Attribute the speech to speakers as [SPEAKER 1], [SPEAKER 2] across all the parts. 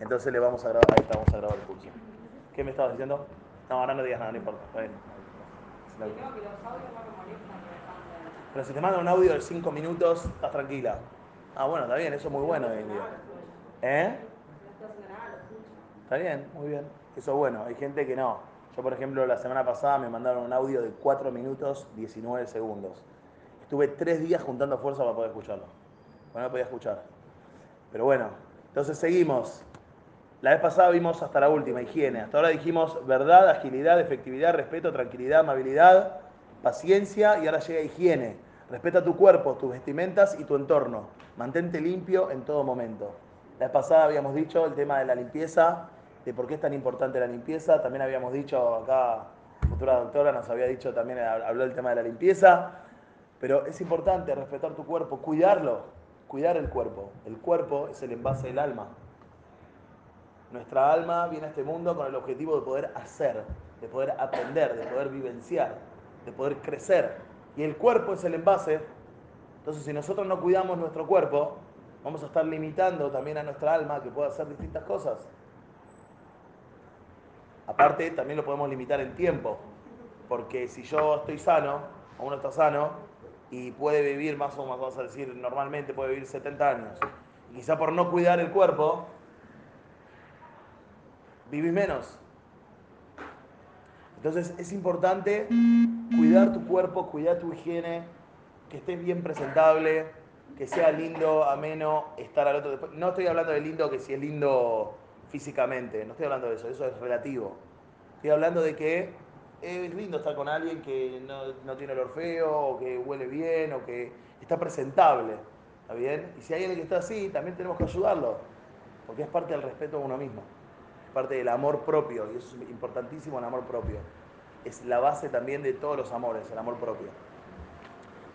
[SPEAKER 1] Entonces le vamos a grabar, ahí está, vamos a grabar el curso. ¿Qué me estabas diciendo? No, ahora no digas nada, no importa. está bien. Pero si te mandan un audio de 5 minutos, estás tranquila. Ah, bueno, está bien, eso es muy bueno hoy en día. ¿Eh? Está bien, muy bien. Eso es bueno. Hay gente que no. Yo, por ejemplo, la semana pasada me mandaron un audio de 4 minutos 19 segundos. Estuve 3 días juntando fuerza para poder escucharlo. Bueno, no podía escuchar. Pero bueno, entonces seguimos. La vez pasada vimos hasta la última, higiene. Hasta ahora dijimos verdad, agilidad, efectividad, respeto, tranquilidad, amabilidad, paciencia y ahora llega higiene. Respeta tu cuerpo, tus vestimentas y tu entorno. Mantente limpio en todo momento. La vez pasada habíamos dicho el tema de la limpieza, de por qué es tan importante la limpieza. También habíamos dicho acá, futura doctora nos había dicho también, habló del tema de la limpieza. Pero es importante respetar tu cuerpo, cuidarlo, cuidar el cuerpo. El cuerpo es el envase del alma. Nuestra alma viene a este mundo con el objetivo de poder hacer, de poder aprender, de poder vivenciar, de poder crecer. Y el cuerpo es el envase. Entonces, si nosotros no cuidamos nuestro cuerpo, vamos a estar limitando también a nuestra alma que pueda hacer distintas cosas. Aparte, también lo podemos limitar en tiempo. Porque si yo estoy sano, o uno está sano, y puede vivir más o menos, vamos a decir, normalmente puede vivir 70 años. Y quizá por no cuidar el cuerpo, vivís menos. Entonces es importante cuidar tu cuerpo, cuidar tu higiene, que estés bien presentable, que sea lindo, ameno, estar al otro. No estoy hablando de lindo que si es lindo físicamente, no estoy hablando de eso, eso es relativo. Estoy hablando de que es lindo estar con alguien que no, no tiene olor feo, o que huele bien, o que está presentable. ¿Está bien? Y si hay alguien que está así, también tenemos que ayudarlo, porque es parte del respeto a uno mismo parte del amor propio, y eso es importantísimo el amor propio. Es la base también de todos los amores, el amor propio.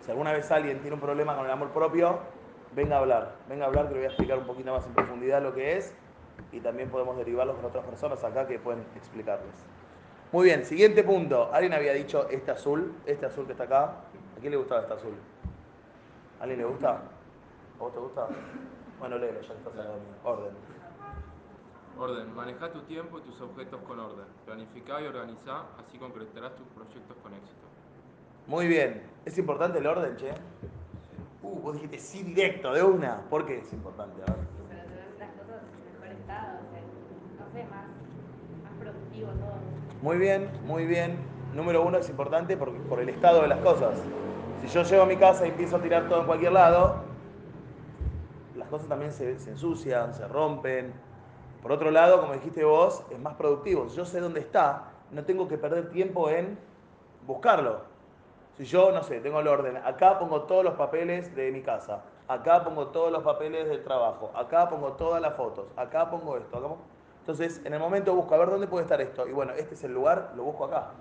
[SPEAKER 1] Si alguna vez alguien tiene un problema con el amor propio, venga a hablar, venga a hablar que le voy a explicar un poquito más en profundidad lo que es y también podemos derivarlo con otras personas acá que pueden explicarles. Muy bien, siguiente punto. Alguien había dicho este azul, este azul que está acá. ¿A quién le gustaba este azul? ¿A alguien le gusta? ¿A vos te gusta? Bueno, léelo, ya mío. Orden.
[SPEAKER 2] Orden. Maneja tu tiempo y tus objetos con orden. Planifica y organiza, así concretarás tus proyectos con éxito.
[SPEAKER 1] Muy bien. ¿Es importante el orden, che? Uh, vos dijiste sí directo, de una. ¿Por qué es importante? A ver.
[SPEAKER 3] Pero te ves las cosas en mejor estado, o sea, no sé, más, más productivo todo.
[SPEAKER 1] Muy bien, muy bien. Número uno es importante por, por el estado de las cosas. Si yo llego a mi casa y empiezo a tirar todo en cualquier lado, las cosas también se, se ensucian, se rompen, por otro lado, como dijiste vos, es más productivo. Yo sé dónde está, no tengo que perder tiempo en buscarlo. Si yo, no sé, tengo el orden, acá pongo todos los papeles de mi casa, acá pongo todos los papeles del trabajo, acá pongo todas las fotos, acá pongo esto. Entonces, en el momento busco a ver dónde puede estar esto. Y bueno, este es el lugar, lo busco acá.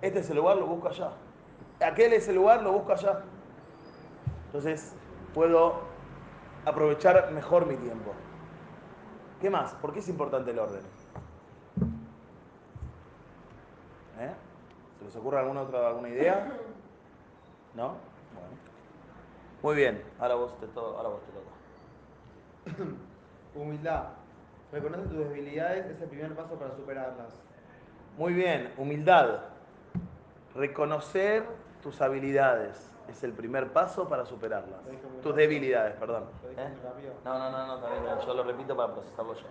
[SPEAKER 1] Este es el lugar, lo busco allá. Aquel es el lugar, lo busco allá. Entonces, puedo aprovechar mejor mi tiempo. ¿Qué más? ¿Por qué es importante el orden? ¿Eh? ¿Se les ocurre alguna otra alguna idea? ¿No? Bueno. Muy bien, ahora vos te, to- ahora vos te toca.
[SPEAKER 4] Humildad. Reconoce tus debilidades es el primer paso para superarlas.
[SPEAKER 1] Muy bien, humildad. Reconocer tus habilidades es el primer paso para superarlas. Tus debilidades, perdón. ¿Eh? No, no, no, no, bien, yo lo repito para procesarlo yo.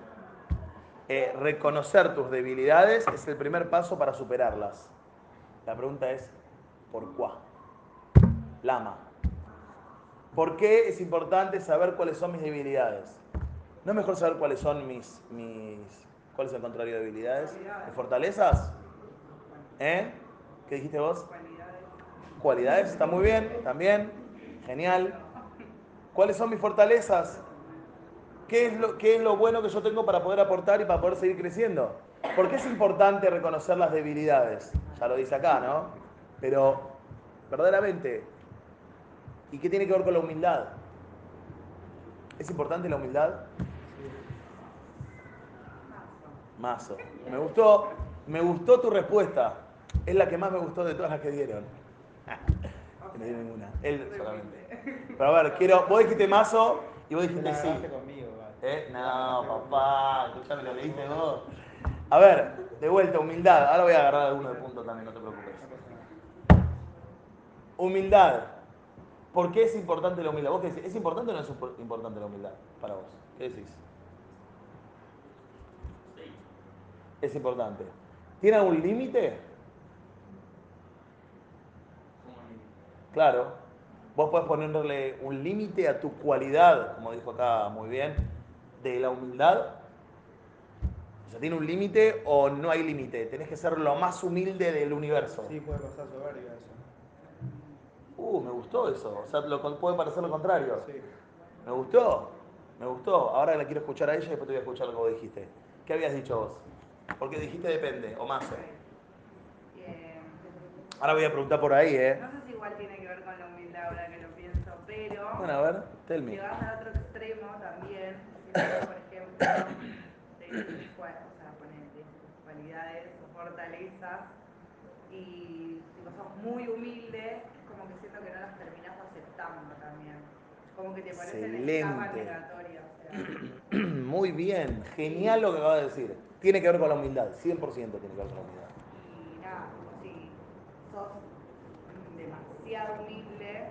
[SPEAKER 1] Eh, reconocer tus debilidades es el primer paso para superarlas. La pregunta es, ¿por cuá? Lama. ¿Por qué es importante saber cuáles son mis debilidades? ¿No es mejor saber cuáles son mis, mis ¿cuál es el contrario de debilidades? ¿Mis fortalezas? ¿Eh? ¿Qué dijiste vos? Cualidades, está muy bien, también, genial. ¿Cuáles son mis fortalezas? ¿Qué es, lo, ¿Qué es lo bueno que yo tengo para poder aportar y para poder seguir creciendo? ¿Por qué es importante reconocer las debilidades? Ya lo dice acá, ¿no? Pero, verdaderamente, ¿y qué tiene que ver con la humildad? ¿Es importante la humildad? Mazo. Me gustó, me gustó tu respuesta. Es la que más me gustó de todas las que dieron. No me dio ninguna. Él solamente. Pero a ver, quiero. Vos dijiste mazo y vos
[SPEAKER 4] Te
[SPEAKER 1] dijiste sí.
[SPEAKER 4] conmigo.
[SPEAKER 1] ¿Eh? No, papá, escuchame, lo leíste vos. A ver, de vuelta, humildad. Ahora voy a agarrar alguno de punto también, no te preocupes. Humildad. ¿Por qué es importante la humildad? ¿Vos qué decís? ¿Es importante o no es impor- importante la humildad para vos? ¿Qué decís? Es importante. ¿Tiene algún límite? Claro. Vos podés ponerle un límite a tu cualidad, como dijo acá muy bien, de la humildad. O sea, ¿tiene un límite o no hay límite? Tenés que ser lo más humilde del universo.
[SPEAKER 4] Sí, puede pasar soberbia eso.
[SPEAKER 1] Uh, me gustó eso. O sea, lo, puede parecer lo contrario.
[SPEAKER 4] Sí.
[SPEAKER 1] Me gustó. Me gustó. Ahora la quiero escuchar a ella y después te voy a escuchar lo que vos dijiste. ¿Qué habías dicho vos? Porque dijiste depende, o más.
[SPEAKER 3] Eh,
[SPEAKER 1] Ahora voy a preguntar por ahí, ¿eh?
[SPEAKER 3] Si igual tiene que ver con la humildad ahora que lo pienso, pero
[SPEAKER 1] Bueno, a ver, tell me.
[SPEAKER 3] si al otro extremo también, si vos, por ejemplo, tus cual- o sea, ponele, te dicen tus cualidades o fortalezas y tipo, sos muy humilde, es como que siento que no las terminás aceptando también. Como que te parecen negatorias. O sea,
[SPEAKER 1] Muy bien, genial lo que acabas de decir. Tiene que ver con la humildad, 100% tiene que ver con la humildad.
[SPEAKER 3] y nada, como si sos mm, demasiado humilde,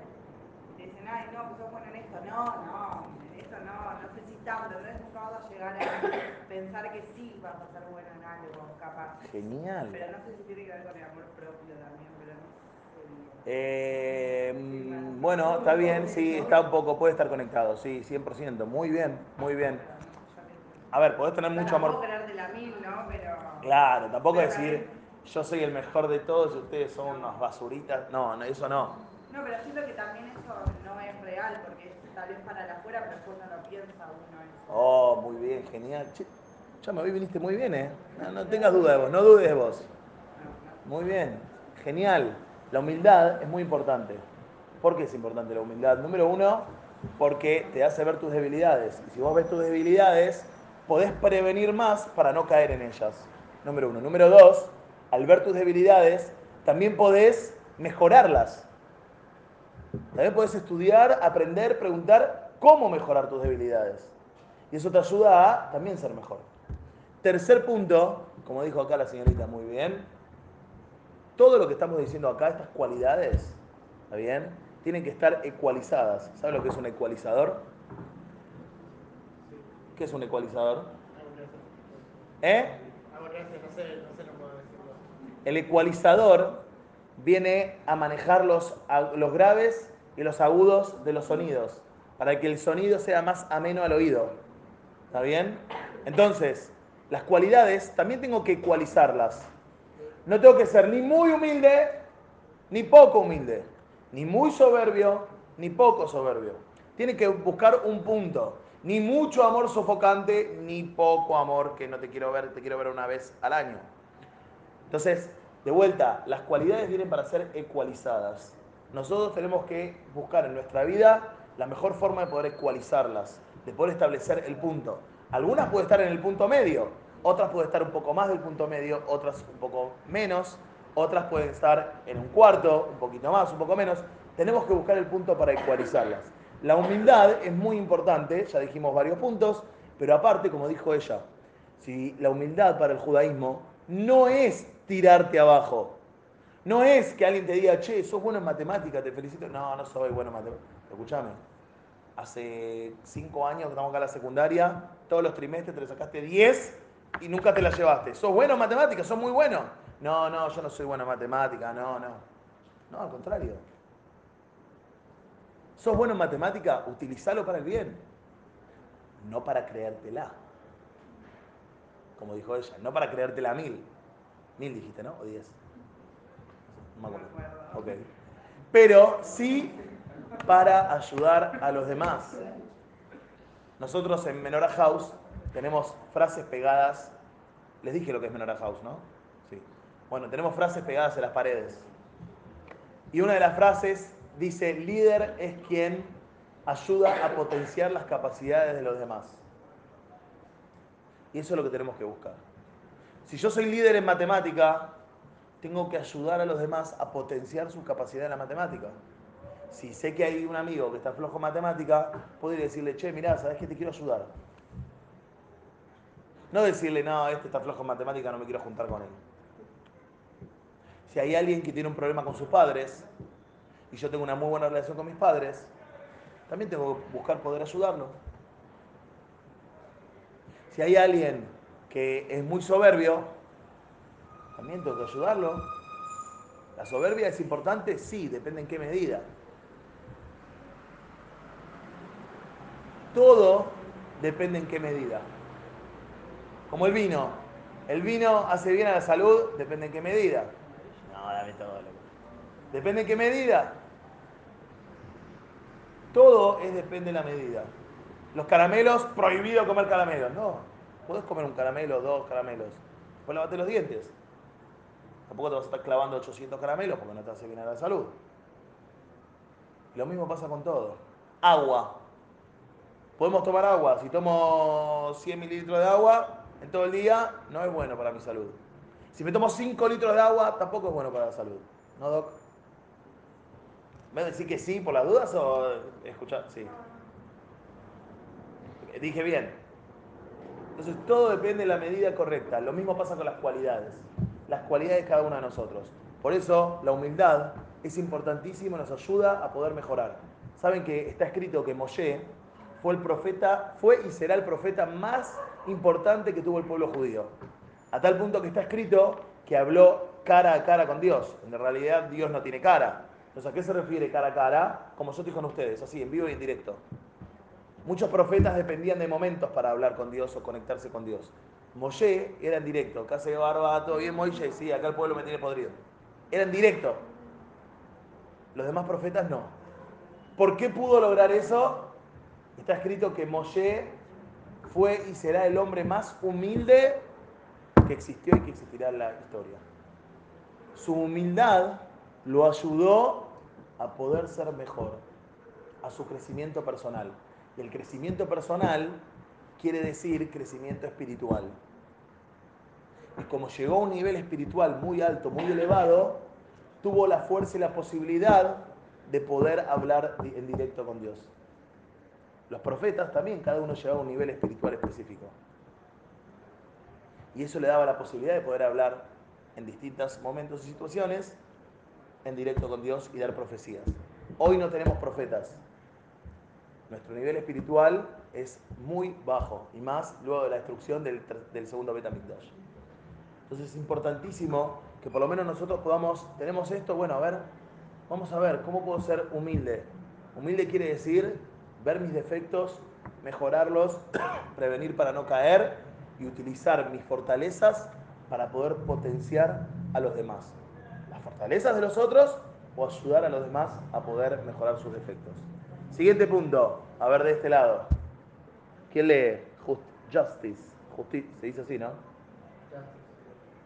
[SPEAKER 3] te dicen, ay, no, pues sos bueno en esto. No, no, en esto no, no sé si tanto. Entonces nunca vas a llegar a pensar que sí vas a ser bueno en algo, capaz.
[SPEAKER 1] Genial.
[SPEAKER 3] Pero no sé si tiene que ver con el amor propio también, pero no.
[SPEAKER 1] Eh, mm, bueno, está bien, sí, está un poco, puede estar conectado, sí, 100%. Muy bien, muy bien.
[SPEAKER 3] No.
[SPEAKER 1] A ver, podés tener mucho amor.
[SPEAKER 3] ¿no?
[SPEAKER 1] Claro, tampoco decir yo soy el mejor de todos y ustedes son unas basuritas. No, no, eso no.
[SPEAKER 3] No, pero siento que también eso no es real, porque es tal vez para la afuera, pero después no lo piensa uno eso.
[SPEAKER 1] Oh, muy bien, genial. Che, ya me vi, viniste muy bien, ¿eh? No, no tengas duda de vos, no dudes de vos. Muy bien, genial. La humildad es muy importante. ¿Por qué es importante la humildad? Número uno, porque te hace ver tus debilidades. Y si vos ves tus debilidades, podés prevenir más para no caer en ellas. Número uno. Número dos, al ver tus debilidades, también podés mejorarlas. También podés estudiar, aprender, preguntar cómo mejorar tus debilidades. Y eso te ayuda a también ser mejor. Tercer punto, como dijo acá la señorita muy bien, todo lo que estamos diciendo acá, estas cualidades, ¿está bien? Tienen que estar ecualizadas. ¿Sabe lo que es un ecualizador? ¿Qué es un ecualizador? ¿Eh? El ecualizador viene a manejar los, los graves y los agudos de los sonidos, para que el sonido sea más ameno al oído. ¿Está bien? Entonces, las cualidades también tengo que ecualizarlas. No tengo que ser ni muy humilde, ni poco humilde, ni muy soberbio, ni poco soberbio. Tiene que buscar un punto. Ni mucho amor sofocante, ni poco amor que no te quiero ver, te quiero ver una vez al año. Entonces, de vuelta, las cualidades vienen para ser ecualizadas. Nosotros tenemos que buscar en nuestra vida la mejor forma de poder ecualizarlas, de poder establecer el punto. Algunas pueden estar en el punto medio, otras pueden estar un poco más del punto medio, otras un poco menos, otras pueden estar en un cuarto, un poquito más, un poco menos. Tenemos que buscar el punto para ecualizarlas. La humildad es muy importante, ya dijimos varios puntos, pero aparte, como dijo ella, si la humildad para el judaísmo no es tirarte abajo, no es que alguien te diga, che, sos bueno en matemática, te felicito. No, no soy bueno en matemática. Escuchame, hace cinco años que estamos acá en la secundaria, todos los trimestres te le sacaste 10 y nunca te la llevaste. ¿Sos bueno en matemática? ¿Sos muy bueno? No, no, yo no soy bueno en matemática, no, no. No, al contrario. ¿Sos bueno en matemática? Utilizalo para el bien, no para creértela. Como dijo ella, no para creértela mil. Mil dijiste, ¿no? ¿O diez? No me acuerdo. Ok. Pero sí para ayudar a los demás. Nosotros en Menorah House tenemos frases pegadas. Les dije lo que es Menorah House, ¿no? Sí. Bueno, tenemos frases pegadas en las paredes. Y una de las frases dice, líder es quien ayuda a potenciar las capacidades de los demás. Y eso es lo que tenemos que buscar. Si yo soy líder en matemática, tengo que ayudar a los demás a potenciar su capacidad en la matemática. Si sé que hay un amigo que está flojo en matemática, puedo ir a decirle, che, mirá, ¿sabes que te quiero ayudar? No decirle, no, este está flojo en matemática, no me quiero juntar con él. Si hay alguien que tiene un problema con sus padres y yo tengo una muy buena relación con mis padres, también tengo que buscar poder ayudarlo. Si hay alguien que es muy soberbio, también tengo que ayudarlo. ¿La soberbia es importante? Sí, depende en qué medida. Todo depende en qué medida. Como el vino. El vino hace bien a la salud, depende en qué medida. No, dame todo, loco. Depende en qué medida. Todo es depende de la medida. Los caramelos, prohibido comer caramelos. No, puedes comer un caramelo, dos caramelos. Después lavate los dientes. Tampoco te vas a estar clavando 800 caramelos porque no te hace bien a la salud. Lo mismo pasa con todo. Agua. Podemos tomar agua. Si tomo 100 mililitros de agua en todo el día, no es bueno para mi salud. Si me tomo 5 litros de agua, tampoco es bueno para la salud. ¿No, Doc? ¿Me vas a decir que sí por las dudas o escuchar? Sí. Dije bien. Entonces todo depende de la medida correcta. Lo mismo pasa con las cualidades. Las cualidades de cada uno de nosotros. Por eso la humildad es importantísima, nos ayuda a poder mejorar. Saben que está escrito que Moshe fue y será el profeta más importante que tuvo el pueblo judío. A tal punto que está escrito que habló cara a cara con Dios. En realidad Dios no tiene cara. Entonces, ¿a qué se refiere cara a cara? Como yo estoy con ustedes, así, en vivo y en directo. Muchos profetas dependían de momentos para hablar con Dios o conectarse con Dios. Moshe era en directo. Casa de barba, todo bien, Moshe, sí, acá el pueblo me tiene podrido. Era en directo. Los demás profetas no. ¿Por qué pudo lograr eso? Está escrito que Moshe fue y será el hombre más humilde que existió y que existirá en la historia. Su humildad lo ayudó a poder ser mejor, a su crecimiento personal. Y el crecimiento personal quiere decir crecimiento espiritual. Y como llegó a un nivel espiritual muy alto, muy elevado, tuvo la fuerza y la posibilidad de poder hablar en directo con Dios. Los profetas también, cada uno llegaba a un nivel espiritual específico. Y eso le daba la posibilidad de poder hablar en distintos momentos y situaciones en directo con Dios y dar profecías. Hoy no tenemos profetas. Nuestro nivel espiritual es muy bajo y más luego de la destrucción del, del segundo Betamigdash. Entonces es importantísimo que por lo menos nosotros podamos, tenemos esto, bueno, a ver, vamos a ver, ¿cómo puedo ser humilde? Humilde quiere decir ver mis defectos, mejorarlos, prevenir para no caer y utilizar mis fortalezas para poder potenciar a los demás. Las fortalezas de los otros o ayudar a los demás a poder mejorar sus defectos. Siguiente punto, a ver de este lado. ¿Quién lee? justice. Justicia, se dice así, ¿no?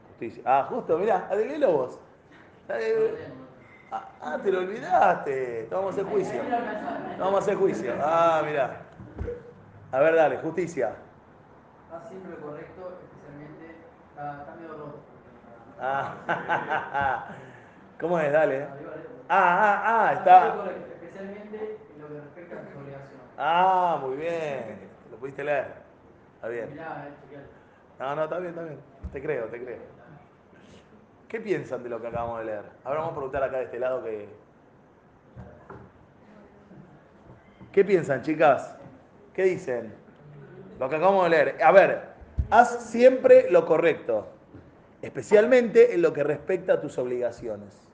[SPEAKER 1] Justicia. Ah, justo, mirá, léelo vos. Ah, ah, te lo olvidaste. Vamos a hacer juicio. Vamos a hacer juicio. Ah, mirá. A ver, dale, justicia.
[SPEAKER 5] Haz siempre lo correcto, especialmente está medio roto.
[SPEAKER 1] Ah, ¿Cómo es? Dale. Ah, ah, ah, está.
[SPEAKER 5] especialmente en lo que respecta a tus obligaciones.
[SPEAKER 1] Ah, muy bien. Lo pudiste leer. Está bien.
[SPEAKER 5] Eh.
[SPEAKER 1] No, no, está bien, está bien. Te creo, te creo. ¿Qué piensan de lo que acabamos de leer? Ahora vamos a preguntar acá de este lado que... ¿Qué piensan, chicas? ¿Qué dicen? Lo que acabamos de leer. A ver, haz siempre lo correcto, especialmente en lo que respecta a tus obligaciones.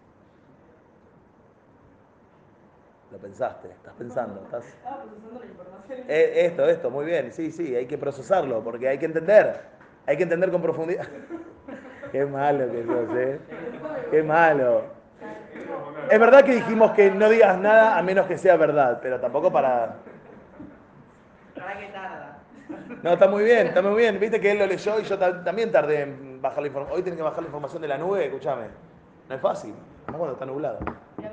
[SPEAKER 1] Lo pensaste, estás pensando, estás...
[SPEAKER 3] Estaba procesando la información.
[SPEAKER 1] Eh, Esto, esto, muy bien, sí, sí, hay que procesarlo, porque hay que entender, hay que entender con profundidad. Qué malo que sos, ¿eh? Qué malo. Es verdad que dijimos que no digas nada a menos que sea verdad, pero tampoco para...
[SPEAKER 3] ¿Para qué tarda?
[SPEAKER 1] No, está muy bien, está muy bien. Viste que él lo leyó y yo ta- también tardé en bajar la información. Hoy tenés que bajar la información de la nube, escúchame. No es fácil, no cuando está nublado.
[SPEAKER 6] Pero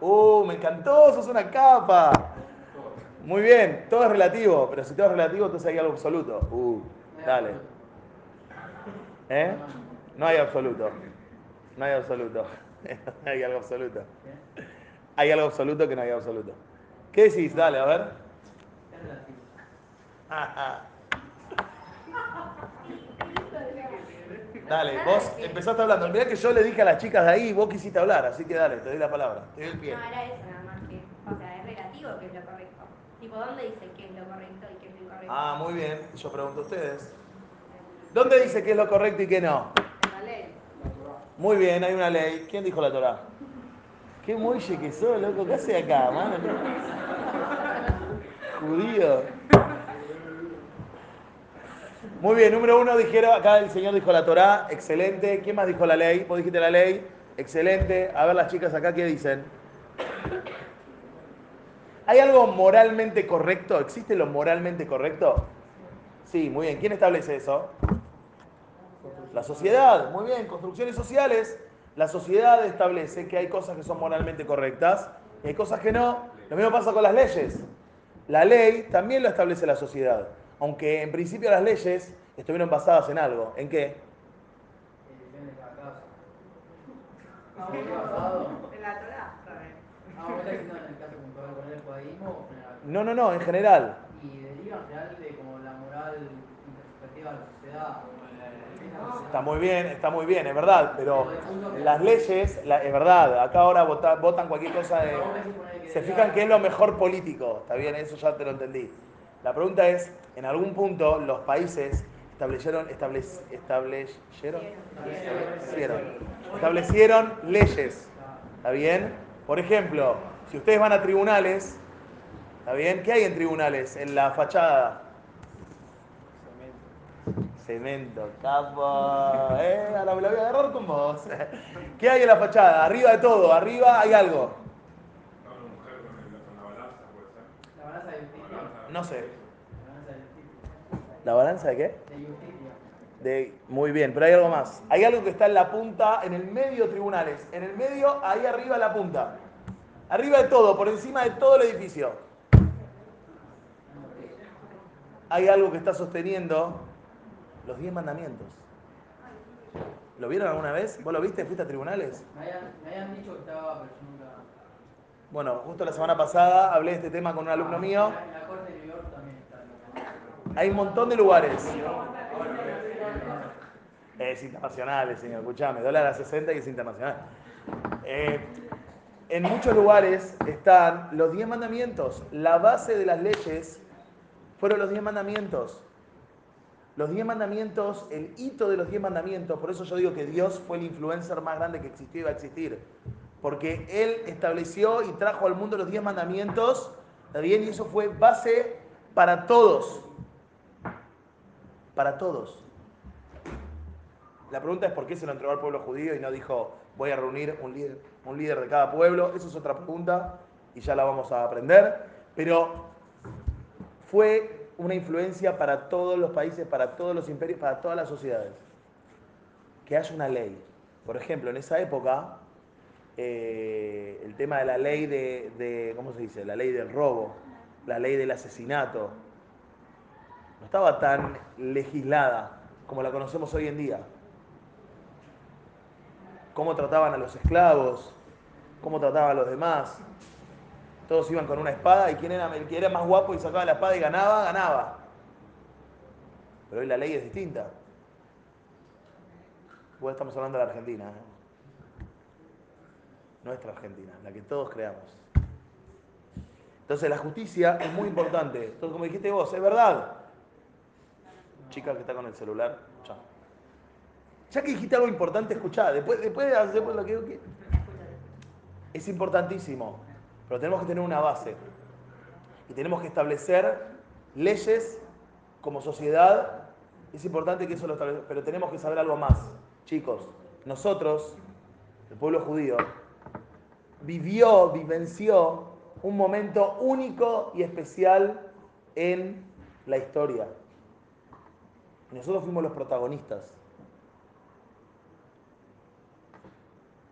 [SPEAKER 1] Uh, me encantó, sos una capa. Muy bien, todo es relativo, pero si todo es relativo, entonces hay algo absoluto. Uh, dale. ¿Eh? No hay absoluto. No hay absoluto. hay algo absoluto. Hay algo absoluto que no hay absoluto. ¿Qué decís? Dale, a ver.
[SPEAKER 5] Es
[SPEAKER 1] Dale,
[SPEAKER 6] nada
[SPEAKER 1] vos empezaste hablando. Mirá que yo le dije a las chicas de ahí, vos quisiste hablar, así que dale, te doy la palabra. Te doy el pie.
[SPEAKER 6] No, era eso nada más que. O sea, es relativo que es lo correcto. Tipo, ¿dónde dice qué es lo correcto y qué es lo incorrecto?
[SPEAKER 1] Ah, muy bien. Yo pregunto a ustedes. ¿Dónde dice qué es lo correcto y qué no?
[SPEAKER 3] La ley.
[SPEAKER 1] Muy bien, hay una ley. ¿Quién dijo la Torah? Qué muelle que sos, loco. ¿Qué hace acá, mano? Judío. Muy bien, número uno dijeron, acá el señor dijo la Torah, excelente. ¿Quién más dijo la ley? Vos dijiste la ley, excelente. A ver las chicas acá, ¿qué dicen? ¿Hay algo moralmente correcto? ¿Existe lo moralmente correcto? Sí, muy bien. ¿Quién establece eso? La sociedad, muy bien, construcciones sociales. La sociedad establece que hay cosas que son moralmente correctas y hay cosas que no. Lo mismo pasa con las leyes. La ley también lo establece la sociedad, aunque en principio las leyes estuvieron basadas en algo. ¿En qué? No, no, no, en general.
[SPEAKER 5] Y deriva en general de como la moral interpretativa de la sociedad.
[SPEAKER 1] Está muy bien, está muy bien, es verdad, pero las leyes, la- es verdad, acá ahora vota- votan cualquier cosa de... Se fijan que es lo mejor político, está bien, eso ya te lo entendí. La pregunta es, en algún punto los países establecieron, establec- establecieron, establecieron, establecieron leyes, ¿está bien? Por ejemplo, si ustedes van a tribunales, ¿está bien? ¿Qué hay en tribunales? En la fachada. Cemento, capo. Eh, ahora me la voy a agarrar con vos. ¿Qué hay en la fachada? Arriba de todo, arriba hay algo.
[SPEAKER 5] La balanza de justicia.
[SPEAKER 1] No sé.
[SPEAKER 5] La balanza de justicia.
[SPEAKER 1] ¿La balanza de qué?
[SPEAKER 5] De
[SPEAKER 1] muy bien, pero hay algo más. Hay algo que está en la punta, en el medio de tribunales. En el medio, ahí arriba la punta. Arriba de todo, por encima de todo el edificio. Hay algo que está sosteniendo los diez mandamientos. ¿Lo vieron alguna vez? ¿Vos lo viste? ¿Fuiste a tribunales?
[SPEAKER 5] Me habían, me habían dicho que estaba, pero yo nunca.
[SPEAKER 1] Bueno, justo la semana pasada hablé de este tema con un alumno mío.
[SPEAKER 5] La, en la corte de New York también está.
[SPEAKER 1] Hay un montón de lugares. Es internacional, señor, escuchame, dólar a 60 y es internacional. Eh, en muchos lugares están los 10 mandamientos. La base de las leyes fueron los 10 mandamientos. Los 10 mandamientos, el hito de los 10 mandamientos, por eso yo digo que Dios fue el influencer más grande que existió y va a existir. Porque Él estableció y trajo al mundo los 10 mandamientos, ¿está bien? Y eso fue base para todos. Para todos. La pregunta es por qué se lo entregó al pueblo judío y no dijo voy a reunir un líder, un líder de cada pueblo. Eso es otra pregunta y ya la vamos a aprender. Pero fue una influencia para todos los países, para todos los imperios, para todas las sociedades. Que haya una ley. Por ejemplo, en esa época, eh, el tema de la ley de, de, ¿cómo se dice? La ley del robo, la ley del asesinato, no estaba tan legislada como la conocemos hoy en día. Cómo trataban a los esclavos, cómo trataban a los demás. Todos iban con una espada y quien era, el que era más guapo y sacaba la espada y ganaba, ganaba. Pero hoy la ley es distinta. Pues estamos hablando de la Argentina. ¿eh? Nuestra Argentina, la que todos creamos. Entonces la justicia es muy importante. Entonces, como dijiste vos, es verdad. Chica que está con el celular, chao. Ya que dijiste algo importante, escuchá. Después, después de hacer lo que, Es importantísimo. Pero tenemos que tener una base. Y tenemos que establecer leyes como sociedad. Es importante que eso lo establezcamos. Pero tenemos que saber algo más. Chicos, nosotros, el pueblo judío, vivió, vivenció un momento único y especial en la historia. Nosotros fuimos los protagonistas.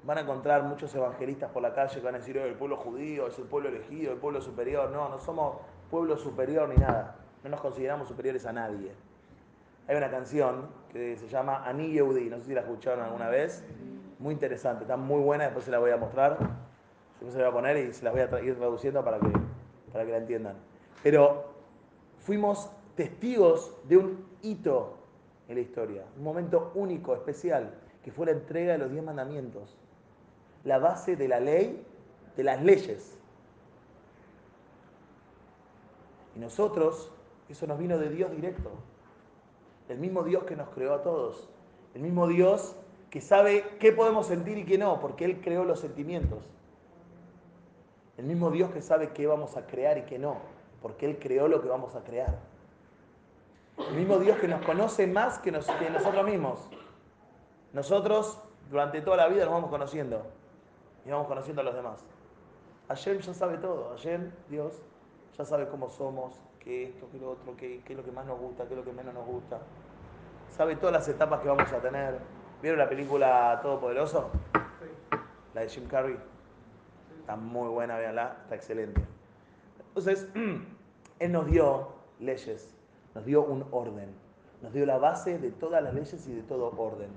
[SPEAKER 1] Van a encontrar muchos evangelistas por la calle que van a decir, "Oh, el pueblo judío es el pueblo elegido, el pueblo superior. No, no somos pueblo superior ni nada. No nos consideramos superiores a nadie. Hay una canción que se llama Ani Yehudi, no sé si la escucharon alguna vez. Muy interesante, está muy buena, después se la voy a mostrar. Después se la voy a poner y se las voy a ir traduciendo para que, para que la entiendan. Pero fuimos testigos de un hito en la historia. Un momento único, especial, que fue la entrega de los diez mandamientos. La base de la ley, de las leyes. Y nosotros, eso nos vino de Dios directo. El mismo Dios que nos creó a todos. El mismo Dios que sabe qué podemos sentir y qué no, porque Él creó los sentimientos. El mismo Dios que sabe qué vamos a crear y qué no, porque Él creó lo que vamos a crear. El mismo Dios que nos conoce más que, nosotros mismos. Nosotros durante toda la vida nos vamos conociendo y vamos conociendo a los demás. Ayer ya sabe todo. Ayer Dios ya sabe cómo somos, qué esto, qué lo otro, qué, qué es lo que más nos gusta, qué es lo que menos nos gusta. Sabe todas las etapas que vamos a tener. ¿Vieron la película Todopoderoso? Sí. La de Jim Carrey. Está muy buena, véanla, está excelente. Entonces, Él nos dio leyes, nos dio un orden, nos dio la base de todas las leyes y de todo orden.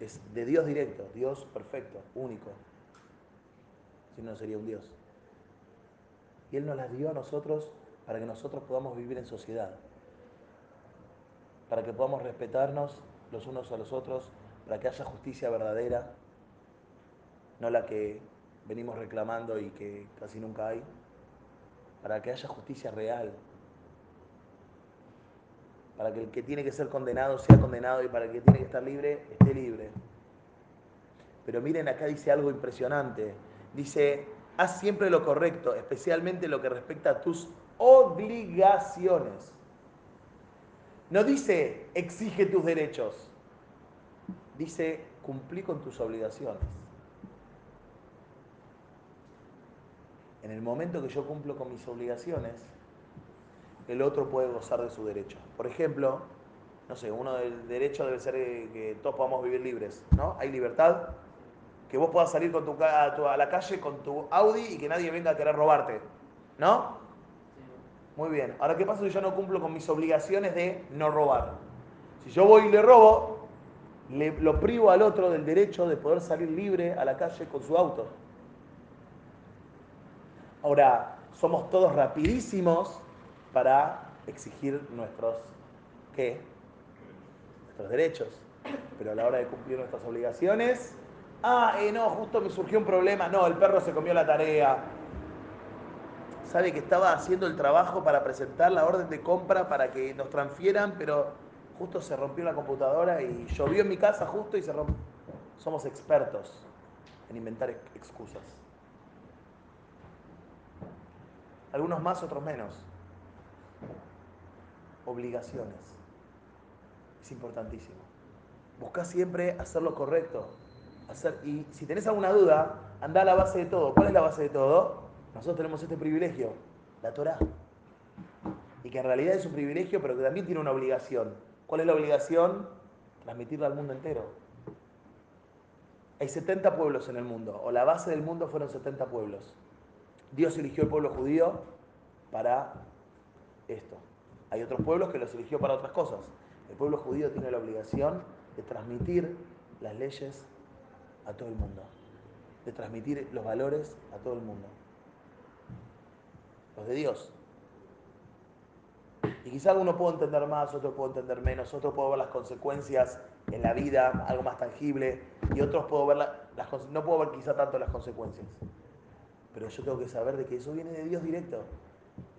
[SPEAKER 1] Es de Dios directo, Dios perfecto, único. Si no, sería un Dios. Y Él nos las dio a nosotros para que nosotros podamos vivir en sociedad, para que podamos respetarnos los unos a los otros, para que haya justicia verdadera, no la que venimos reclamando y que casi nunca hay, para que haya justicia real, para que el que tiene que ser condenado sea condenado y para el que tiene que estar libre esté libre. Pero miren, acá dice algo impresionante. Dice, haz siempre lo correcto, especialmente lo que respecta a tus obligaciones. No dice, exige tus derechos. Dice, cumplí con tus obligaciones. En el momento que yo cumplo con mis obligaciones, el otro puede gozar de su derecho. Por ejemplo, no sé, uno del derecho debe ser que todos podamos vivir libres, ¿no? Hay libertad, que vos puedas salir con tu, a, la calle con tu Audi y que nadie venga a querer robarte, ¿no? Muy bien. Ahora, ¿qué pasa si yo no cumplo con mis obligaciones de no robar? Si yo voy y le robo, le, lo privo al otro del derecho de poder salir libre a la calle con su auto. Ahora, somos todos rapidísimos para exigir nuestros, ¿qué? Nuestros derechos. Pero a la hora de cumplir nuestras obligaciones, ah, eh, no, justo me surgió un problema, no, el perro se comió la tarea. Sabe que estaba haciendo el trabajo para presentar la orden de compra para que nos transfieran, pero justo se rompió la computadora y llovió en mi casa justo y se rompió. Somos expertos en inventar excusas. Algunos más, otros menos obligaciones. Es importantísimo. Busca siempre hacer lo correcto. Hacer, y si tenés alguna duda, anda a la base de todo. ¿Cuál es la base de todo? Nosotros tenemos este privilegio, la Torah. Y que en realidad es un privilegio, pero que también tiene una obligación. ¿Cuál es la obligación? Transmitirla al mundo entero. Hay 70 pueblos en el mundo, o la base del mundo fueron 70 pueblos. Dios eligió el pueblo judío para esto. Hay otros pueblos que los eligió para otras cosas. El pueblo judío tiene la obligación de transmitir las leyes a todo el mundo, de transmitir los valores a todo el mundo. Los de Dios. Y quizá uno puede entender más, otro puede entender menos, otro puede ver las consecuencias en la vida, algo más tangible, y otros puedo ver las, no puedo ver quizá tanto las consecuencias. Pero yo tengo que saber de que eso viene de Dios directo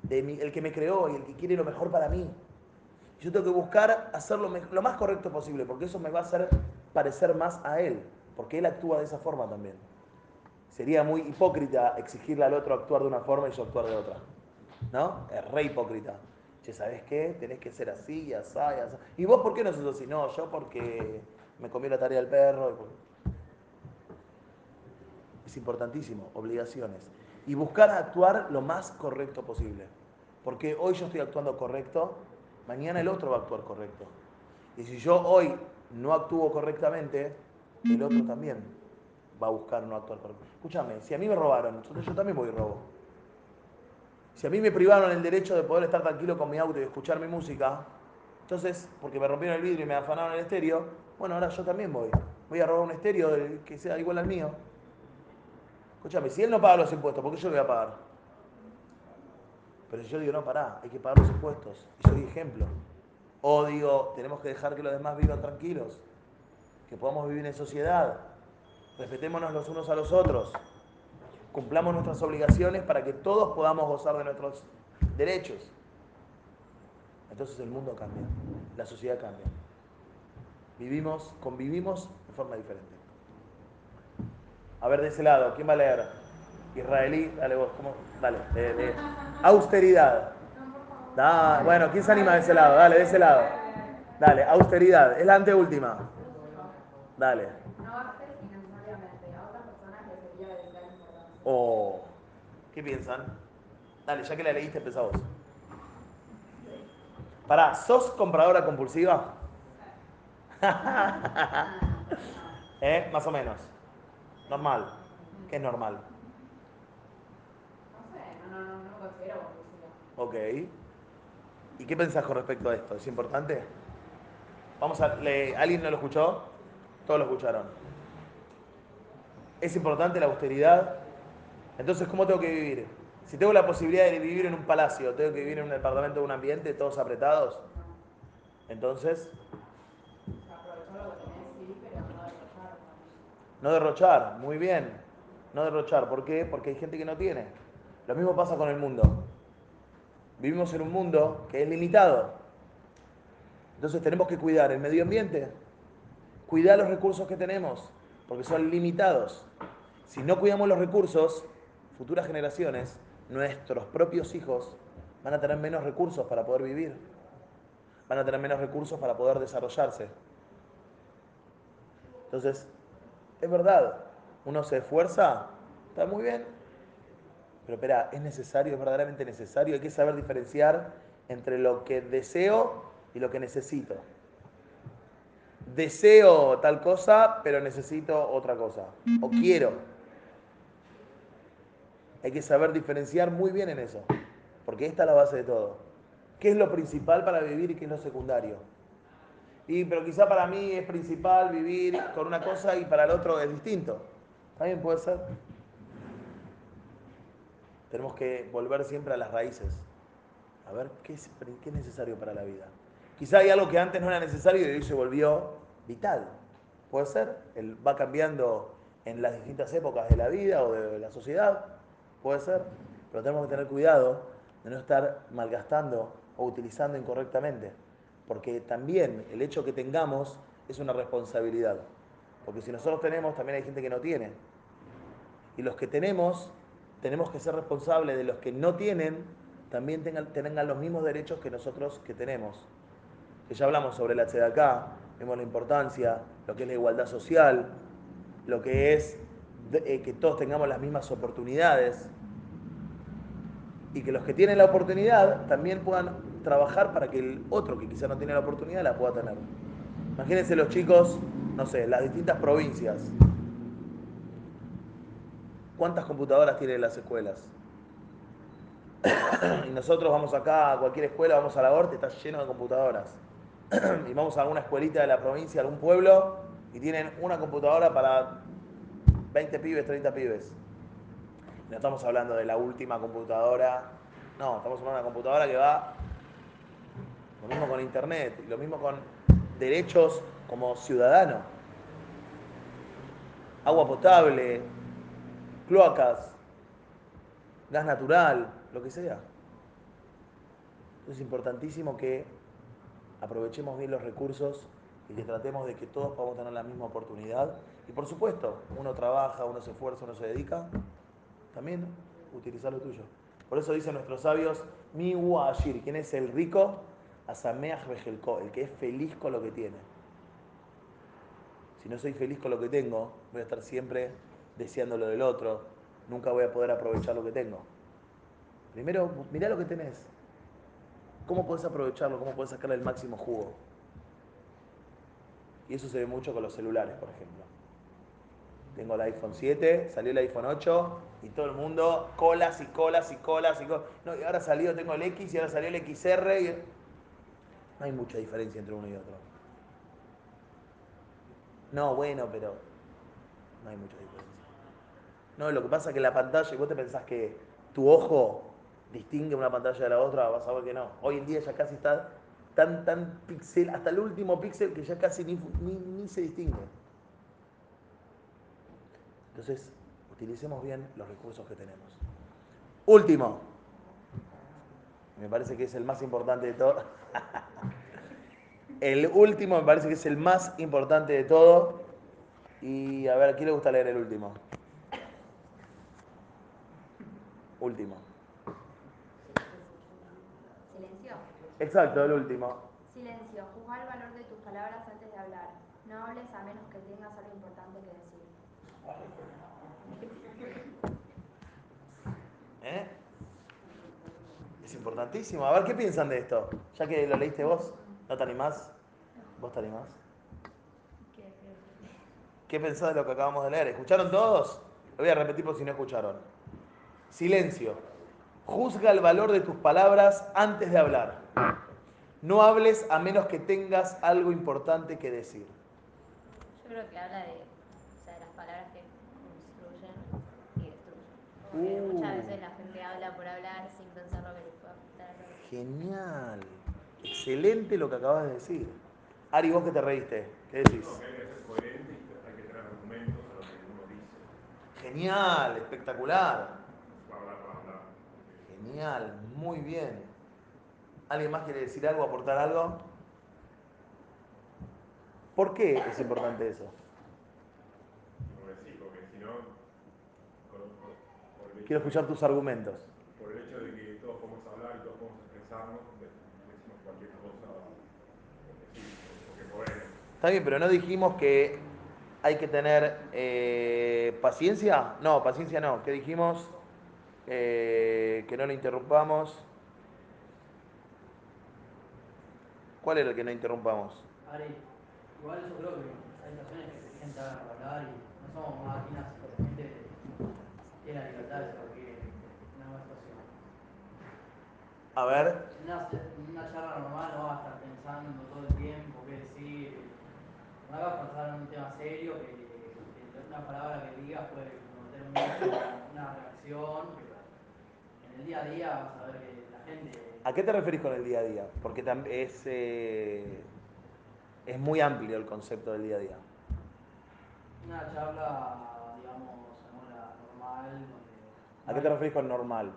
[SPEAKER 1] el que me creó y el que quiere lo mejor para mí. Yo tengo que buscar hacer lo, más correcto posible, porque eso me va a hacer parecer más a Él, porque Él actúa de esa forma también. Sería muy hipócrita exigirle al otro actuar de una forma y yo actuar de otra. ¿No? Es re hipócrita. Che, ¿sabes qué? Tenés que ser así, y así, y así. ¿Y vos por qué no sos así? No, yo porque me comí la tarea del perro. Es importantísimo, obligaciones. Y buscar actuar lo más correcto posible. Porque hoy yo estoy actuando correcto, mañana el otro va a actuar correcto. Y si yo hoy no actúo correctamente, el otro también va a buscar no actuar correctamente. Escúchame, si a mí me robaron, yo también voy y robo. Si a mí me privaron el derecho de poder estar tranquilo con mi auto y escuchar mi música, entonces, porque me rompieron el vidrio y me afanaron el estéreo, bueno, ahora yo también voy. Voy a robar un estéreo que sea igual al mío. Escúchame, si él no paga los impuestos, ¿por qué yo lo voy a pagar? Pero yo digo, no, pará, hay que pagar los impuestos y soy ejemplo. O digo, tenemos que dejar que los demás vivan tranquilos, que podamos vivir en sociedad, respetémonos los unos a los otros, cumplamos nuestras obligaciones para que todos podamos gozar de nuestros derechos. Entonces el mundo cambia, la sociedad cambia. Vivimos, convivimos de forma diferente. A ver, de ese lado, ¿quién va a leer? Israelí, dale vos, ¿cómo? Dale, de, austeridad. Da- bueno, ¿quién se anima de ese lado? Dale, de ese lado. Dale, austeridad, es la anteúltima. Dale.
[SPEAKER 7] No haces innecesariamente. A otras personas les debería dedicar importancia.
[SPEAKER 1] O, ¿qué piensan? Dale, ya que la leíste, empezá vos. Pará, ¿sos compradora compulsiva? ¿Eh? Más o menos. Normal. ¿Qué es normal?
[SPEAKER 7] No sé, no, no, no, no me considero compulsiva.
[SPEAKER 1] Ok. ¿Y qué pensás con respecto a esto? ¿Es importante? Vamos a. le- ¿Alguien no lo escuchó? Todos lo escucharon. ¿Es importante la austeridad? Entonces, ¿cómo tengo que vivir? Si tengo la posibilidad de vivir en un palacio, tengo que vivir en un departamento de un ambiente, todos apretados. Entonces,
[SPEAKER 7] no derrochar,
[SPEAKER 1] muy bien. No derrochar, ¿por qué? Porque hay gente que no tiene. Lo mismo pasa con el mundo. Vivimos en un mundo que es limitado. Entonces tenemos que cuidar el medio ambiente, cuidar los recursos que tenemos, porque son limitados. Si no cuidamos los recursos, futuras generaciones, nuestros propios hijos, van a tener menos recursos para poder vivir, van a tener menos recursos para poder desarrollarse. Entonces, es verdad, uno se esfuerza, está muy bien, pero espera, es necesario, es verdaderamente necesario, hay que saber diferenciar entre lo que deseo y lo que necesito. Deseo tal cosa, pero necesito otra cosa. O quiero. Hay que saber diferenciar muy bien en eso, porque esta es la base de todo. ¿Qué es lo principal para vivir y qué es lo secundario? Y, pero quizá para mí es principal vivir con una cosa y para el otro es distinto. También puede ser. Tenemos que volver siempre a las raíces. A ver, ¿qué es, qué es necesario para la vida? Quizá hay algo que antes no era necesario y hoy se volvió vital. Puede ser. Él va cambiando en las distintas épocas de la vida o de la sociedad. Puede ser. Pero tenemos que tener cuidado de no estar malgastando o utilizando incorrectamente. Porque también el hecho que tengamos es una responsabilidad. Porque si nosotros tenemos, también hay gente que no tiene. Y los que tenemos, tenemos que ser responsables de los que no tienen, también tengan, los mismos derechos que nosotros que tenemos. Que ya hablamos sobre la acá, vemos la importancia, lo que es la igualdad social, lo que es eh, que todos tengamos las mismas oportunidades y que los que tienen la oportunidad también puedan trabajar para que el otro que quizá no tiene la oportunidad la pueda tener. Imagínense los chicos, no sé, las distintas provincias. ¿Cuántas computadoras tienen las escuelas? y nosotros vamos acá a cualquier escuela, vamos a la Horta, está lleno de computadoras. y vamos a alguna escuelita de la provincia, algún pueblo, y tienen una computadora para 20 pibes, 30 pibes. No estamos hablando de la última computadora, no, estamos hablando de una computadora que va, lo mismo con internet, lo mismo con derechos como ciudadano. Agua potable, cloacas, gas natural, lo que sea. Es importantísimo que aprovechemos bien los recursos y que tratemos de que todos podamos tener la misma oportunidad. Y por supuesto, uno trabaja, uno se esfuerza, uno se dedica, también utilizar lo tuyo. Por eso dicen nuestros sabios, mi ashir, ¿quién es el rico? Asameach bejelko, el que es feliz con lo que tiene. Si no soy feliz con lo que tengo, voy a estar siempre deseando lo del otro, nunca voy a poder aprovechar lo que tengo. Primero, mirá lo que tenés. ¿Cómo podés aprovecharlo? ¿Cómo podés sacarle el máximo jugo? Y eso se ve mucho con los celulares, por ejemplo. Tengo el iPhone 7, salió el iPhone 8 y todo el mundo colas y colas y colas y colas. No, y ahora salió, tengo el X y ahora salió el XR. No hay mucha diferencia entre uno y otro. No, bueno, pero no hay mucha diferencia. No, lo que pasa es que la pantalla, y vos te pensás que tu ojo distingue una pantalla de la otra, vas a ver que no. Hoy en día ya casi está tan, tan pixel, hasta el último píxel que ya casi ni, ni, ni se distingue. Entonces, utilicemos bien los recursos que tenemos. Último. Me parece que es el más importante de todo. El último me parece que es el más importante de todo. Y a ver, ¿a quién le gusta leer el último? Último.
[SPEAKER 6] Silencio.
[SPEAKER 1] Exacto, el último.
[SPEAKER 7] Silencio. Juzgar el valor de tus palabras antes de hablar. No hables a menos que tengas algo importante que decir.
[SPEAKER 1] ¿Eh? Es importantísimo. A ver, ¿qué piensan de esto? Ya que lo leíste vos, ¿no te animás? ¿Vos te animás? ¿Qué pensás de lo que acabamos de leer? ¿Escucharon todos? Lo voy a repetir por si no escucharon. Silencio. Juzga el valor de tus palabras antes de hablar. No hables a menos que tengas algo importante que decir.
[SPEAKER 6] Yo creo que habla de, o sea, de las palabras que construyen y destruyen. Porque
[SPEAKER 1] Uh.
[SPEAKER 6] muchas veces la gente habla por hablar sin pensar lo que les puede afectar.
[SPEAKER 1] Genial. Excelente lo que acabas de decir. Ari, vos que te reíste, ¿qué decís? Genial, espectacular.
[SPEAKER 8] No es hablar para hablar.
[SPEAKER 1] Genial, muy bien. ¿Alguien más quiere decir algo, aportar algo? ¿Por qué es importante eso?
[SPEAKER 8] Como decís, porque si no, por, por-
[SPEAKER 1] Quiero escuchar tus argumentos.
[SPEAKER 8] por el hecho de que todos podemos hablar y todos podemos expresarnos, de- decimos cualquier cosa, porque sí, porque podemos.
[SPEAKER 1] Está bien, pero no dijimos que hay que tener eh, paciencia. No, paciencia no. ¿Qué dijimos? Eh, que no lo interrumpamos. ¿Cuál era el que no interrumpamos?
[SPEAKER 5] Ari, igual yo creo que hay situaciones que se tienen que hablar y no somos máquinas y la gente tiene la libertad de que quiere en una situación.
[SPEAKER 1] A ver,
[SPEAKER 5] En una, una charla normal no vas a estar pensando todo el tiempo qué decir. No hagas pensar en un tema serio que, que una palabra que digas puede cometer mucho una reacción, en el día a día vas a ver que la gente
[SPEAKER 1] ¿a qué te referís con el día a día? Porque es, eh, es muy amplio el concepto del día a día.
[SPEAKER 5] Una charla, digamos, normal, donde...
[SPEAKER 1] ¿A qué te referís con normal?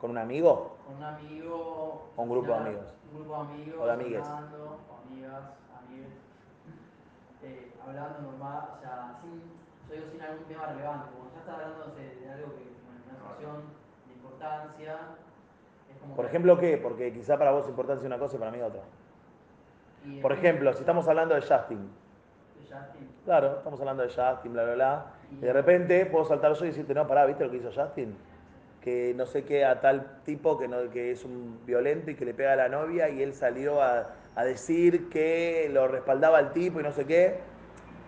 [SPEAKER 1] ¿Con un amigo?
[SPEAKER 5] Con un amigo...
[SPEAKER 1] O un grupo de amigos.
[SPEAKER 5] Un grupo de amigos.
[SPEAKER 1] O de amigues.
[SPEAKER 5] Hablando, o amigas, amigues. eh, hablando normal, o sea, sin, yo digo sin algún tema relevante, como ya está hablando de algo que, bueno, una situación importancia, es como
[SPEAKER 1] Por ejemplo, ¿qué? Porque quizá para vos es importante una cosa y para mí otra. Por ejemplo, si estamos hablando de Justin.
[SPEAKER 5] de Justin,
[SPEAKER 1] Claro, estamos hablando de Justin, bla, bla, bla. Y de repente puedo saltar yo y decirte, no, pará, ¿viste lo que hizo Justin? Que no sé qué a tal tipo que, no, que es un violento y que le pega a la novia y él salió a, a decir que lo respaldaba al tipo y no sé qué.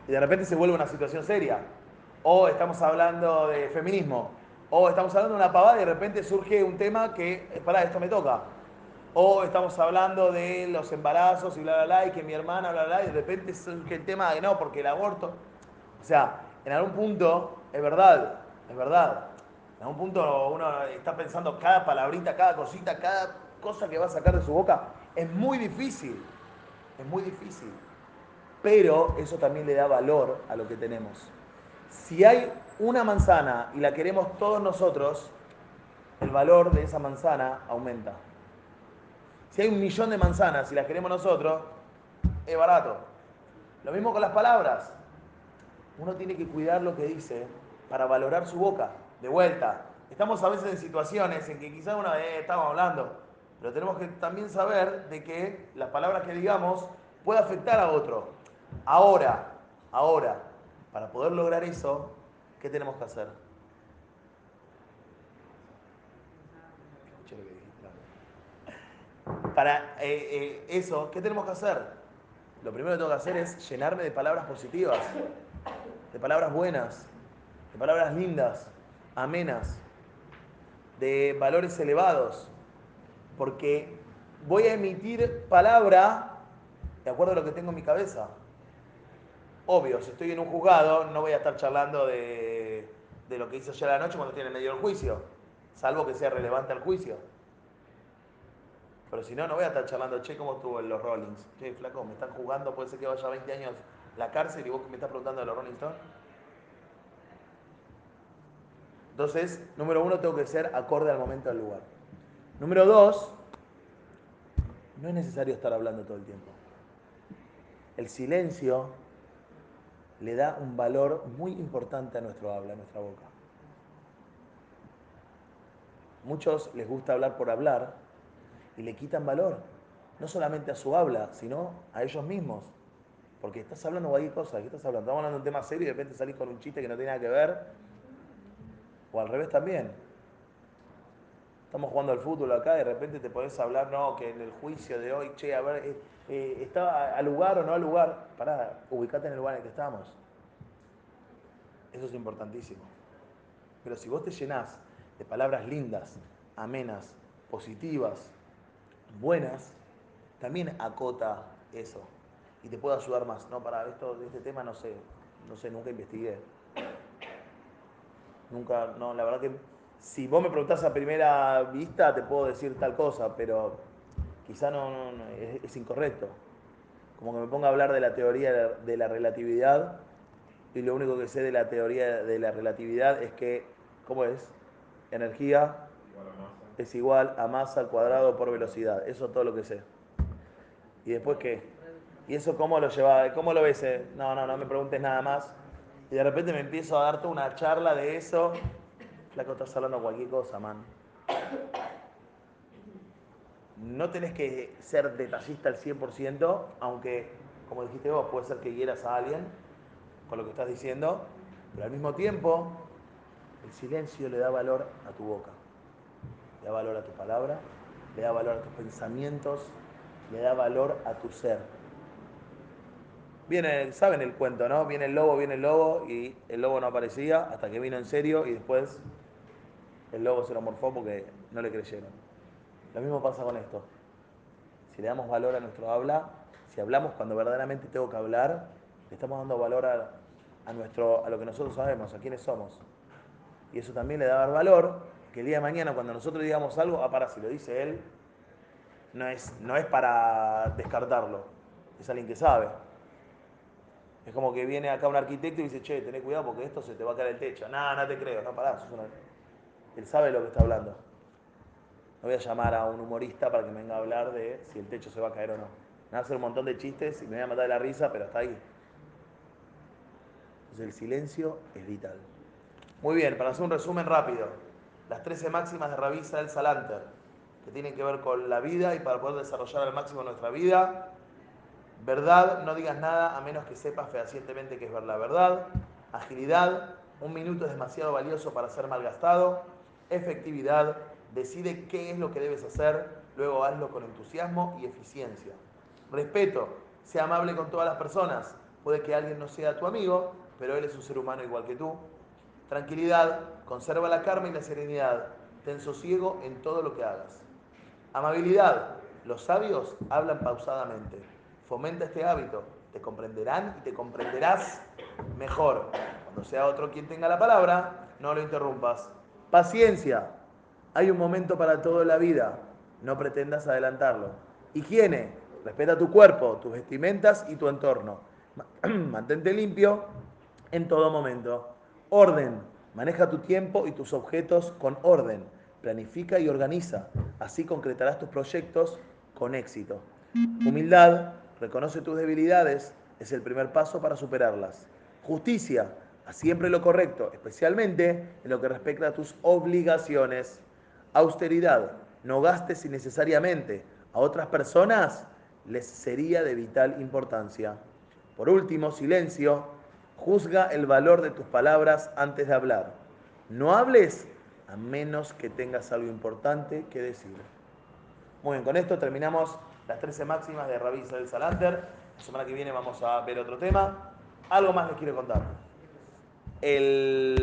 [SPEAKER 1] Y de repente se vuelve una situación seria. O estamos hablando de feminismo. O estamos hablando de una pavada y de repente surge un tema que, eh, pará, esto me toca. O estamos hablando de los embarazos y bla, bla, bla, y que mi hermana, bla, bla, bla, y de repente surge el tema de no, porque el aborto. O sea, en algún punto, es verdad, es verdad. En algún punto uno está pensando cada palabrita, cada cosita, cada cosa que va a sacar de su boca. Es muy difícil, es muy difícil. Pero eso también le da valor a lo que tenemos. Si hay una manzana y la queremos todos nosotros, el valor de esa manzana aumenta. Si hay un millón de manzanas y las queremos nosotros, es barato. Lo mismo con las palabras. Uno tiene que cuidar lo que dice para valorar su boca. De vuelta. Estamos a veces en situaciones en que quizás una vez estamos hablando, pero tenemos que también saber de que las palabras que digamos puede afectar a otro. Ahora, ahora, para poder lograr eso, ¿qué tenemos que hacer? Para eh, eh, eso, ¿qué tenemos que hacer? Lo primero que tengo que hacer es llenarme de palabras positivas, de palabras buenas, de palabras lindas, amenas, de valores elevados, porque voy a emitir palabra de acuerdo a lo que tengo en mi cabeza. Obvio, si estoy en un juzgado, no voy a estar charlando de, de lo que hice ayer a la noche cuando el medio del juicio, salvo que sea relevante al juicio. Pero si no, no voy a estar charlando, che, ¿cómo estuvo en los Rollings? Che, flaco, me están jugando, puede ser que vaya 20 años la cárcel y vos me estás preguntando de los Rolling Stones. Entonces, número uno, tengo que ser acorde al momento del lugar. Número dos, no es necesario estar hablando todo el tiempo. El silencio le da un valor muy importante a nuestro habla, a nuestra boca. Muchos les gusta hablar por hablar y le quitan valor, no solamente a su habla, sino a ellos mismos. Porque estás hablando cualquier cosa, ¿qué estás hablando? Estamos hablando de un tema serio y de repente salís con un chiste que no tiene nada que ver. O al revés también. Estamos jugando al fútbol acá de repente te podés hablar, no, que en el juicio de hoy, che, a ver, eh, eh, ¿está al lugar o no al lugar? Pará, ubicate en el lugar en el que estamos. Eso es importantísimo. Pero si vos te llenás de palabras lindas, amenas, positivas, buenas, también acota eso y te puede ayudar más. No, para esto, este tema no sé, no sé, nunca investigué. Nunca, no, la verdad que si vos me preguntás a primera vista te puedo decir tal cosa, pero quizá no, no, es, incorrecto. Como que me ponga a hablar de la teoría de la relatividad y lo único que sé de la teoría de la relatividad es que, ¿cómo es? Energía es igual a masa al cuadrado por velocidad. Eso es todo lo que sé. ¿Y después qué? ¿Y eso cómo lo lleva? ¿Cómo lo ves? Eh? No, no, no me preguntes nada más. Y de repente me empiezo a darte una charla de eso. Estás hablando cualquier cosa, man. No tenés que ser detallista al 100%, aunque, como dijiste vos, puede ser que quieras a alguien con lo que estás diciendo, pero al mismo tiempo, el silencio le da valor a tu boca, le da valor a tu palabra, le da valor a tus pensamientos, le da valor a tu ser. Viene, saben el cuento, ¿no? Viene el lobo, viene el lobo y el lobo no aparecía hasta que vino en serio y después el lobo se lo morfó porque no le creyeron. Lo mismo pasa con esto. Si le damos valor a nuestro habla, si hablamos cuando verdaderamente tengo que hablar, le estamos dando valor a, a, nuestro, a lo que nosotros sabemos, a quiénes somos. Y eso también le da valor que el día de mañana, cuando nosotros digamos algo, ah, para, si lo dice él, no es, no es para descartarlo, es alguien que sabe. Es como que viene acá un arquitecto y dice, che, tené cuidado porque esto se te va a caer el techo. No, no te creo, no, pará. Una... Él sabe lo que está hablando. No voy a llamar a un humorista para que venga a hablar de si el techo se va a caer o no. Me va a hacer un montón de chistes y me voy a matar de la risa, pero hasta ahí. Entonces el silencio es vital. Muy bien, para hacer un resumen rápido. Las 13 máximas de Ravisa del Salanter, que tienen que ver con la vida y para poder desarrollar al máximo nuestra vida. Verdad, no digas nada a menos que sepas fehacientemente que es la verdad. Agilidad, un minuto es demasiado valioso para ser malgastado. Efectividad, decide qué es lo que debes hacer, luego hazlo con entusiasmo y eficiencia. Respeto, sea amable con todas las personas. Puede que alguien no sea tu amigo, pero él es un ser humano igual que tú. Tranquilidad, conserva la calma y la serenidad. Ten sosiego en todo lo que hagas. Amabilidad, los sabios hablan pausadamente. Fomenta este hábito, te comprenderán y te comprenderás mejor. Cuando sea otro quien tenga la palabra, no lo interrumpas. Paciencia, hay un momento para todo en la vida, no pretendas adelantarlo. Higiene, respeta tu cuerpo, tus vestimentas y tu entorno. Mantente limpio en todo momento. Orden, maneja tu tiempo y tus objetos con orden. Planifica y organiza, así concretarás tus proyectos con éxito. Humildad, reconoce tus debilidades, es el primer paso para superarlas. Justicia, haz siempre lo correcto, especialmente en lo que respecta a tus obligaciones. Austeridad, no gastes innecesariamente. A otras personas les sería de vital importancia. Por último, silencio, juzga el valor de tus palabras antes de hablar. No hables a menos que tengas algo importante que decir. Muy bien, con esto terminamos las 13 máximas de Rabí Isabel Salander. La semana que viene vamos a ver otro tema. Algo más les quiero contar. El